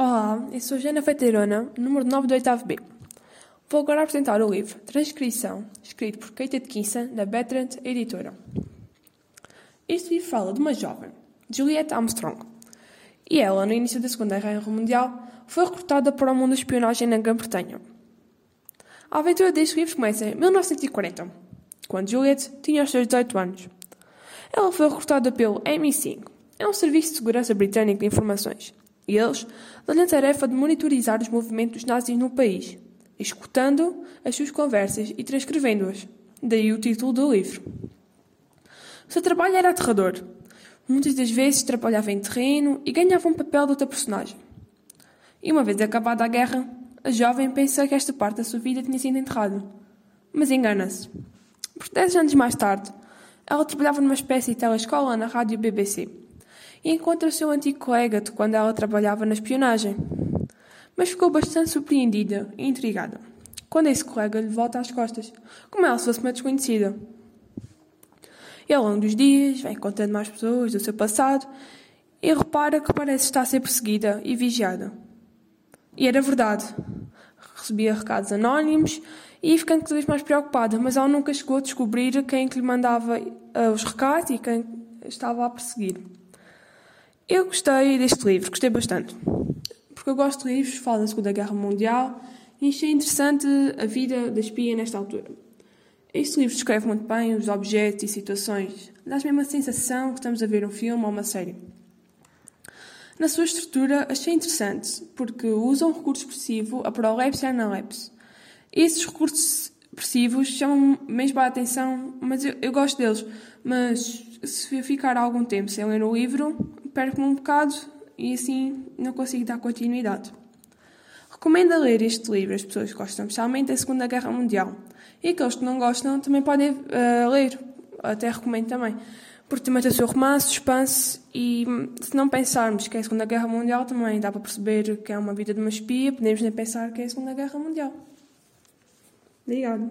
Olá, eu sou Jana Feiteirona, número 9 do 8 B. Vou agora apresentar o livro Transcrição, escrito por Kate Atkinson, da Bertrand Editora. Este livro fala de uma jovem, Juliette Armstrong, e ela, no início da Segunda Guerra Mundial, foi recrutada para o mundo da espionagem na Grã-Bretanha. A aventura deste livro começa em 1940, quando Juliette tinha os seus 18 anos. Ela foi recrutada pelo MI5, é um serviço de segurança britânico de informações, eles dão-lhe a tarefa de monitorizar os movimentos nazis no país, escutando as suas conversas e transcrevendo-as. Daí o título do livro. O seu trabalho era aterrador. Muitas das vezes trabalhava em terreno e ganhava um papel de outra personagem. E uma vez acabada a guerra, a jovem pensa que esta parte da sua vida tinha sido enterrada. Mas engana-se. Por dez anos mais tarde, ela trabalhava numa espécie de telescola na rádio BBC e encontra o seu antigo colega de quando ela trabalhava na espionagem. Mas ficou bastante surpreendida e intrigada quando esse colega lhe volta às costas, como ela se fosse uma desconhecida. E ao longo dos dias vai encontrando mais pessoas do seu passado e repara que parece estar a ser perseguida e vigiada. E era verdade. Recebia recados anónimos e ia ficando cada vez mais preocupada, mas ela nunca chegou a descobrir quem que lhe mandava uh, os recados e quem estava a perseguir. Eu gostei deste livro, gostei bastante. Porque eu gosto de livros que falam da Segunda Guerra Mundial e achei interessante a vida da espia nesta altura. Este livro descreve muito bem os objetos e situações, dá-nos mesmo a sensação que estamos a ver um filme ou uma série. Na sua estrutura, achei interessante, porque usa um recurso expressivo, a prolepse e a analepse. Esses recursos expressivos chamam mesmo a atenção, mas eu, eu gosto deles. Mas se eu ficar algum tempo sem ler o livro, perco-me um bocado e assim não consigo dar continuidade. Recomendo a ler este livro às pessoas que gostam, especialmente da Segunda Guerra Mundial. E aqueles que não gostam também podem uh, ler, até recomendo também. Porque também tem o seu romance, suspense, e se não pensarmos que é a Segunda Guerra Mundial, também dá para perceber que é uma vida de uma espia, podemos nem pensar que é a Segunda Guerra Mundial. Obrigada.